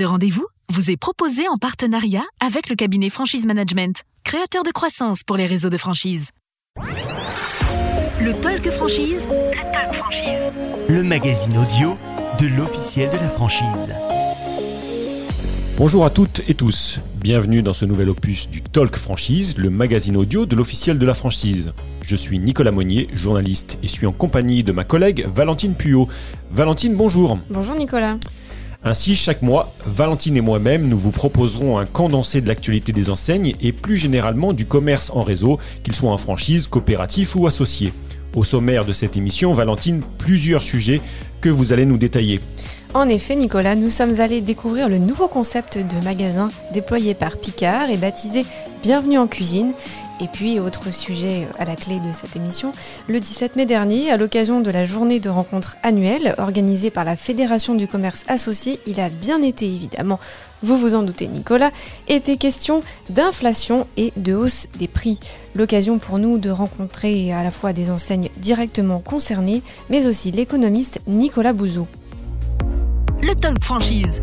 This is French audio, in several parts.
Ce rendez-vous vous est proposé en partenariat avec le cabinet Franchise Management, créateur de croissance pour les réseaux de franchise. Le Talk Franchise. Le Talk Franchise. Le magazine audio de l'officiel de la franchise. Bonjour à toutes et tous. Bienvenue dans ce nouvel opus du Talk Franchise, le magazine audio de l'officiel de la franchise. Je suis Nicolas Monnier, journaliste, et suis en compagnie de ma collègue Valentine Puyot. Valentine, bonjour. Bonjour Nicolas. Ainsi, chaque mois, Valentine et moi-même, nous vous proposerons un condensé de l'actualité des enseignes et plus généralement du commerce en réseau, qu'il soit en franchise, coopératif ou associé. Au sommaire de cette émission, Valentine, plusieurs sujets que vous allez nous détailler. En effet, Nicolas, nous sommes allés découvrir le nouveau concept de magasin déployé par Picard et baptisé Bienvenue en cuisine. Et puis, autre sujet à la clé de cette émission, le 17 mai dernier, à l'occasion de la journée de rencontre annuelle organisée par la Fédération du commerce associé, il a bien été évidemment, vous vous en doutez Nicolas, été question d'inflation et de hausse des prix. L'occasion pour nous de rencontrer à la fois des enseignes directement concernées, mais aussi l'économiste Nicolas Bouzou. Le Talk Franchise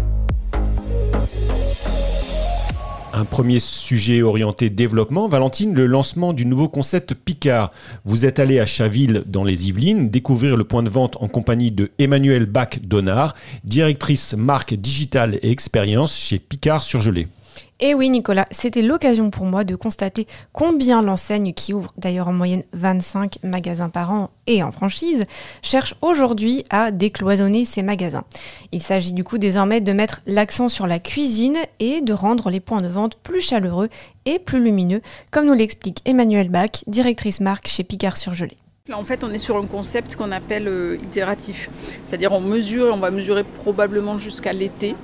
un premier sujet orienté développement. Valentine, le lancement du nouveau concept Picard. Vous êtes allé à Chaville, dans les Yvelines, découvrir le point de vente en compagnie de Emmanuel Bach-Donard, directrice marque digitale et expérience chez Picard Surgelé. Et oui, Nicolas, c'était l'occasion pour moi de constater combien l'enseigne, qui ouvre d'ailleurs en moyenne 25 magasins par an et en franchise, cherche aujourd'hui à décloisonner ses magasins. Il s'agit du coup désormais de mettre l'accent sur la cuisine et de rendre les points de vente plus chaleureux et plus lumineux, comme nous l'explique Emmanuel Bach, directrice marque chez Picard Surgelé. Là, en fait, on est sur un concept qu'on appelle euh, itératif. C'est-à-dire, on mesure, on va mesurer probablement jusqu'à l'été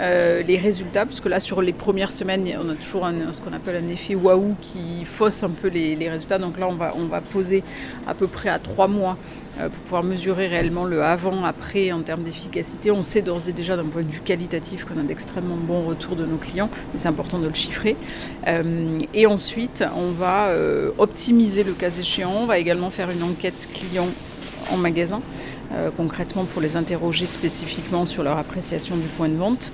euh, les résultats, parce que là, sur les premières semaines, on a toujours ce qu'on appelle un effet waouh qui fausse un peu les, résultats. Donc là, on va, on va poser à peu près à trois mois euh, pour pouvoir mesurer réellement le avant-après en termes d'efficacité. On sait d'ores et déjà d'un point de vue qualitatif qu'on a d'extrêmement bons retours de nos clients, mais c'est important de le chiffrer. Euh, et ensuite, on va optimiser le cas échéant. On va également faire une enquête client en magasin, euh, concrètement pour les interroger spécifiquement sur leur appréciation du point de vente,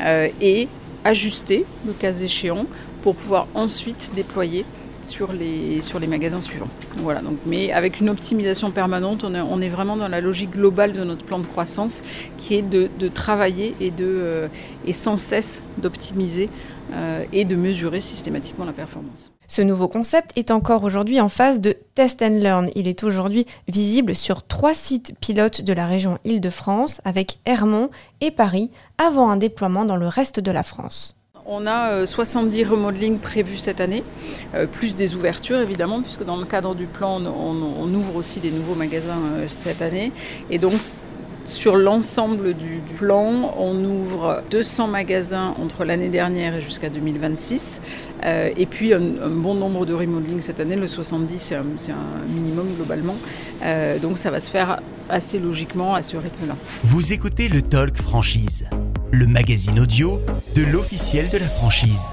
euh, et ajuster le cas échéant pour pouvoir ensuite déployer sur les, sur les magasins suivants. Voilà, donc, mais avec une optimisation permanente, on est, on est, vraiment dans la logique globale de notre plan de croissance qui est de, de travailler et, de, euh, et sans cesse d'optimiser euh, et de mesurer systématiquement la performance. Ce nouveau concept est encore aujourd'hui en phase de test and learn. Il est aujourd'hui visible sur trois sites pilotes de la région Île-de-France avec Hermont et Paris avant un déploiement dans le reste de la France. On a 70 euh, remodelings prévus cette année, euh, plus des ouvertures évidemment, puisque dans le cadre du plan, on, ouvre aussi des nouveaux magasins euh, cette année. Et donc, sur l'ensemble du, plan, on ouvre 200 magasins entre l'année dernière et jusqu'à 2026. et puis un, bon nombre de remodelings cette année, le 70 c'est un, minimum globalement. donc ça va se faire assez logiquement à ce rythme-là. Vous écoutez le Talk Franchise le magazine audio de l'officiel de la franchise.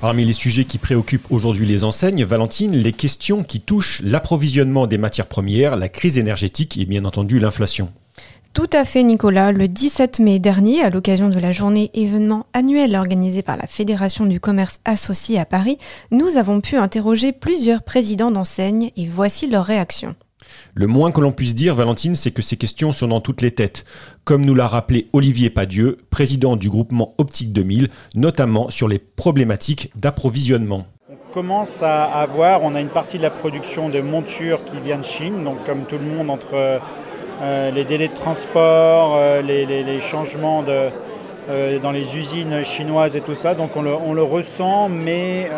Parmi les sujets qui préoccupent aujourd'hui les enseignes, Valentine, les questions qui touchent l'approvisionnement des matières premières, la crise énergétique et bien entendu l'inflation. Tout à fait Nicolas, le 17 mai dernier, à l'occasion de la journée événement annuelle organisée par la Fédération du commerce associé à Paris, nous avons pu interroger plusieurs présidents d'enseignes et voici leurs réactions. Le moins que l'on puisse dire, Valentine, c'est que ces questions sont dans toutes les têtes, comme nous l'a rappelé Olivier Padieu, président du groupement Optique 2000, notamment sur les problématiques d'approvisionnement. On commence à avoir, on a une partie de la production de montures qui vient de Chine, donc comme tout le monde entre euh, les délais de transport, euh, les, changements de, euh, dans les usines chinoises et tout ça. Donc on le, ressent, mais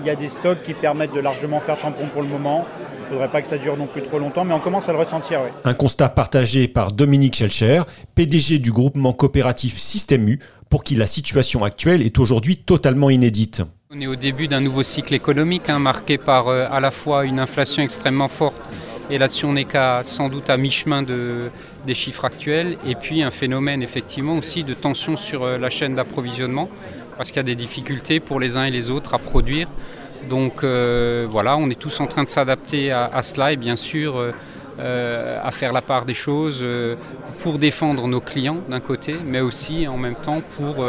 il y a des stocks qui permettent de largement faire tampon pour le moment. Il ne faudrait pas que ça dure non plus trop longtemps, mais on commence à le ressentir. Oui. Un constat partagé par Dominique Schelcher, PDG du groupement coopératif Système U, pour qui la situation actuelle est aujourd'hui totalement inédite. On est au début d'un nouveau cycle économique hein, marqué par euh, à la fois une inflation extrêmement forte, et là-dessus on est qu'à sans doute à mi-chemin de, des chiffres actuels, et puis un phénomène effectivement aussi de tension sur euh, la chaîne d'approvisionnement, parce qu'il y a des difficultés pour les uns et les autres à produire. Donc euh, voilà, on est tous en train de s'adapter à, cela et bien sûr, euh, à faire la part des choses pour défendre nos clients d'un côté, mais aussi en même temps pour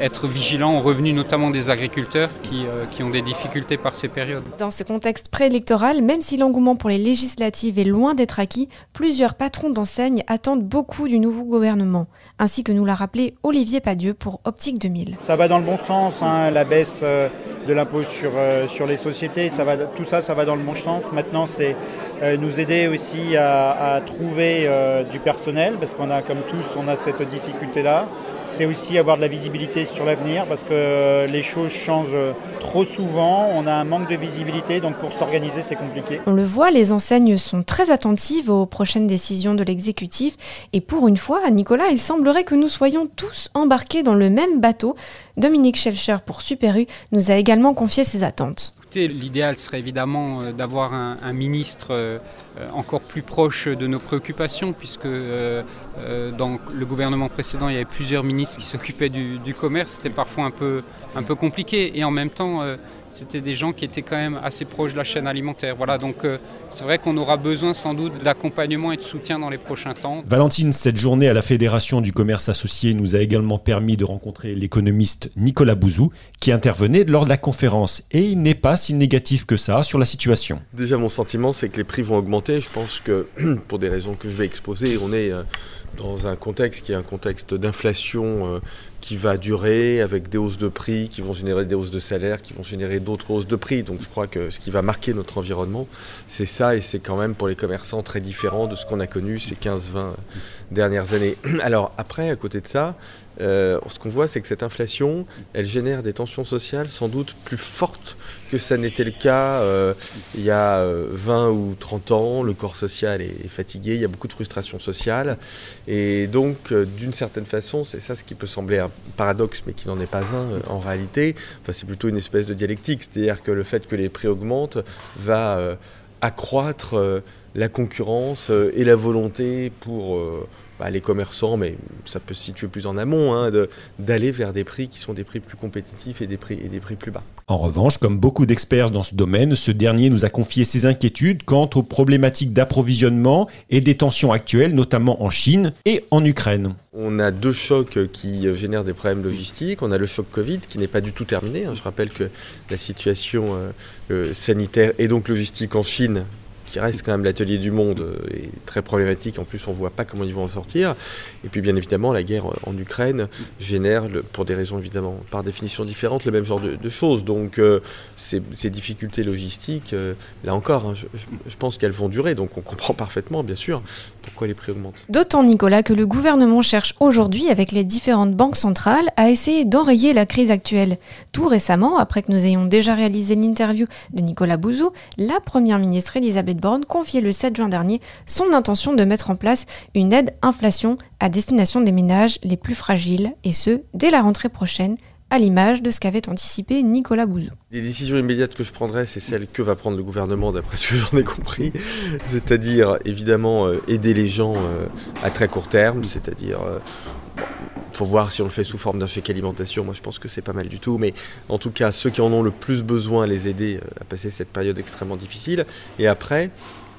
être vigilant aux revenus notamment des agriculteurs qui, qui, ont des difficultés par ces périodes. Dans ce contexte préélectoral, même si l'engouement pour les législatives est loin d'être acquis, plusieurs patrons d'enseignes attendent beaucoup du nouveau gouvernement, ainsi que nous l'a rappelé Olivier Padieu pour Optique 2000. Ça va dans le bon sens, hein, la baisse de l'impôt sur, sur les sociétés, ça va, tout ça, ça va dans le bon sens. Maintenant, c'est euh, nous aider aussi à, trouver euh, du personnel, parce qu'on a, comme tous, on a cette difficulté-là. C'est aussi avoir de la visibilité sur l'avenir, parce que les choses changent trop souvent, on a un manque de visibilité, donc pour s'organiser, c'est compliqué. On le voit, les enseignes sont très attentives aux prochaines décisions de l'exécutif, et pour une fois, Nicolas, il semblerait que nous soyons tous embarqués dans le même bateau. Dominique Schelcher pour Super U nous a également confié ses attentes. L'idéal serait évidemment euh, d'avoir un, ministre euh, encore plus proche de nos préoccupations, puisque euh, dans le gouvernement précédent, il y avait plusieurs ministres qui s'occupaient du, du, commerce. C'était parfois un peu, un peu compliqué. Et en même temps, c'était des gens qui étaient quand même assez proches de la chaîne alimentaire. Voilà, donc euh, c'est vrai qu'on aura besoin sans doute d'accompagnement et de soutien dans les prochains temps. Valentine, cette journée à la Fédération du commerce associé nous a également permis de rencontrer l'économiste Nicolas Bouzou, qui intervenait lors de la conférence. Et il n'est pas si négatif que ça sur la situation. Déjà, mon sentiment, c'est que les prix vont augmenter. Je pense que, pour des raisons que je vais exposer, on est... Euh, dans un contexte qui est un contexte d'inflation euh, qui va durer avec des hausses de prix qui vont générer des hausses de salaire, qui vont générer d'autres hausses de prix. Donc je crois que ce qui va marquer notre environnement, c'est ça et c'est quand même pour les commerçants très différent de ce qu'on a connu ces 15-20 dernières années. Alors après, à côté de ça, euh, ce qu'on voit, c'est que cette inflation, elle génère des tensions sociales sans doute plus fortes que ça n'était le cas euh, il y a 20 euh, ou 30 ans. Le corps social est, fatigué, il y a beaucoup de frustration sociale. Et donc, d'une certaine façon, c'est ça ce qui peut sembler un paradoxe, mais qui n'en est pas un en réalité. Enfin, c'est plutôt une espèce de dialectique, c'est-à-dire que le fait que les prix augmentent va accroître la concurrence et la volonté pour bah, les commerçants, mais ça peut se situer plus en amont, hein, d'aller vers des prix qui sont des prix plus compétitifs et des prix, et des prix plus bas. En revanche, comme beaucoup d'experts dans ce domaine, ce dernier nous a confié ses inquiétudes quant aux problématiques d'approvisionnement et des tensions actuelles, notamment en Chine et en Ukraine. On a deux chocs qui génèrent des problèmes logistiques. On a le choc Covid qui n'est pas du tout terminé. Hein. Je rappelle que la situation euh, euh, sanitaire et donc logistique en Chine qui reste quand même l'atelier du monde, euh, est très problématique. En plus, on ne voit pas comment ils vont en sortir. Et puis, bien évidemment, la guerre en Ukraine génère, pour des raisons évidemment par définition différentes, le même genre de, choses. Donc, euh, ces, difficultés logistiques, euh, là encore, hein, je, pense qu'elles vont durer. Donc, on comprend parfaitement, bien sûr, pourquoi les prix augmentent. D'autant, Nicolas, que le gouvernement cherche aujourd'hui, avec les différentes banques centrales, à essayer d'enrayer la crise actuelle. Tout récemment, après que nous ayons déjà réalisé l'interview de Nicolas Bouzou, la première ministre Elisabeth Borne confiait le 7 juin dernier son intention de mettre en place une aide inflation à destination des ménages les plus fragiles, et ce, dès la rentrée prochaine, à l'image de ce qu'avait anticipé Nicolas Bouzou. Les décisions immédiates que je prendrai, c'est celles que va prendre le gouvernement, d'après ce que j'en ai compris. C'est-à-dire, évidemment, euh, aider les gens euh, à très court terme, c'est-à-dire euh, faut voir si on le fait sous forme d'un chèque alimentation. Moi, je pense que c'est pas mal du tout. Mais en tout cas, ceux qui en ont le plus besoin, les aider euh, à passer cette période extrêmement difficile. Et après,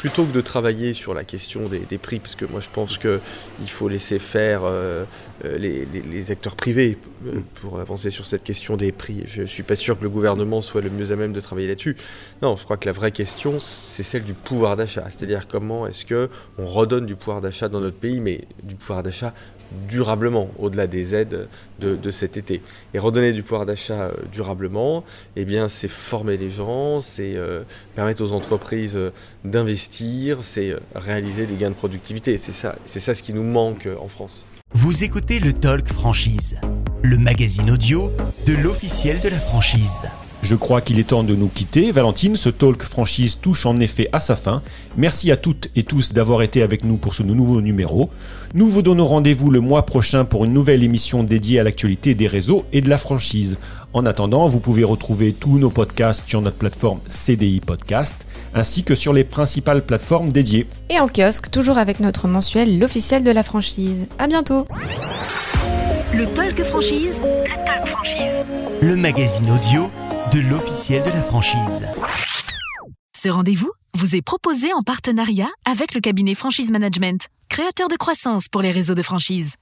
plutôt que de travailler sur la question des, prix, parce que moi je pense qu'il faut laisser faire euh, euh, les, acteurs privés pour avancer sur cette question des prix. Je ne suis pas sûr que le gouvernement soit le mieux à même de travailler là-dessus. Non, je crois que la vraie question, c'est celle du pouvoir d'achat. C'est-à-dire comment est-ce qu'on redonne du pouvoir d'achat dans notre pays, mais du pouvoir d'achat durablement, au-delà des aides de, cet été. Et redonner du pouvoir d'achat euh, durablement, eh bien, c'est former les gens, c'est euh, permettre aux entreprises euh, d'investir, c'est réaliser des gains de productivité. C'est ça, c'est ça ce qui nous manque en France. Vous écoutez le Talk Franchise, le magazine audio de l'officiel de la franchise. Je crois qu'il est temps de nous quitter. Valentine, ce talk franchise touche en effet à sa fin. Merci à toutes et tous d'avoir été avec nous pour ce nouveau numéro. Nous vous donnons rendez-vous le mois prochain pour une nouvelle émission dédiée à l'actualité des réseaux et de la franchise. En attendant, vous pouvez retrouver tous nos podcasts sur notre plateforme CDI Podcast ainsi que sur les principales plateformes dédiées. Et en kiosque, toujours avec notre mensuel L'officiel de la franchise. À bientôt. Le Talk Franchise. Le Talk Franchise. Le magazine audio de l'officiel de la franchise. Ce rendez-vous, vous est proposé en partenariat avec le cabinet Franchise Management, créateur de croissance pour les réseaux de franchise.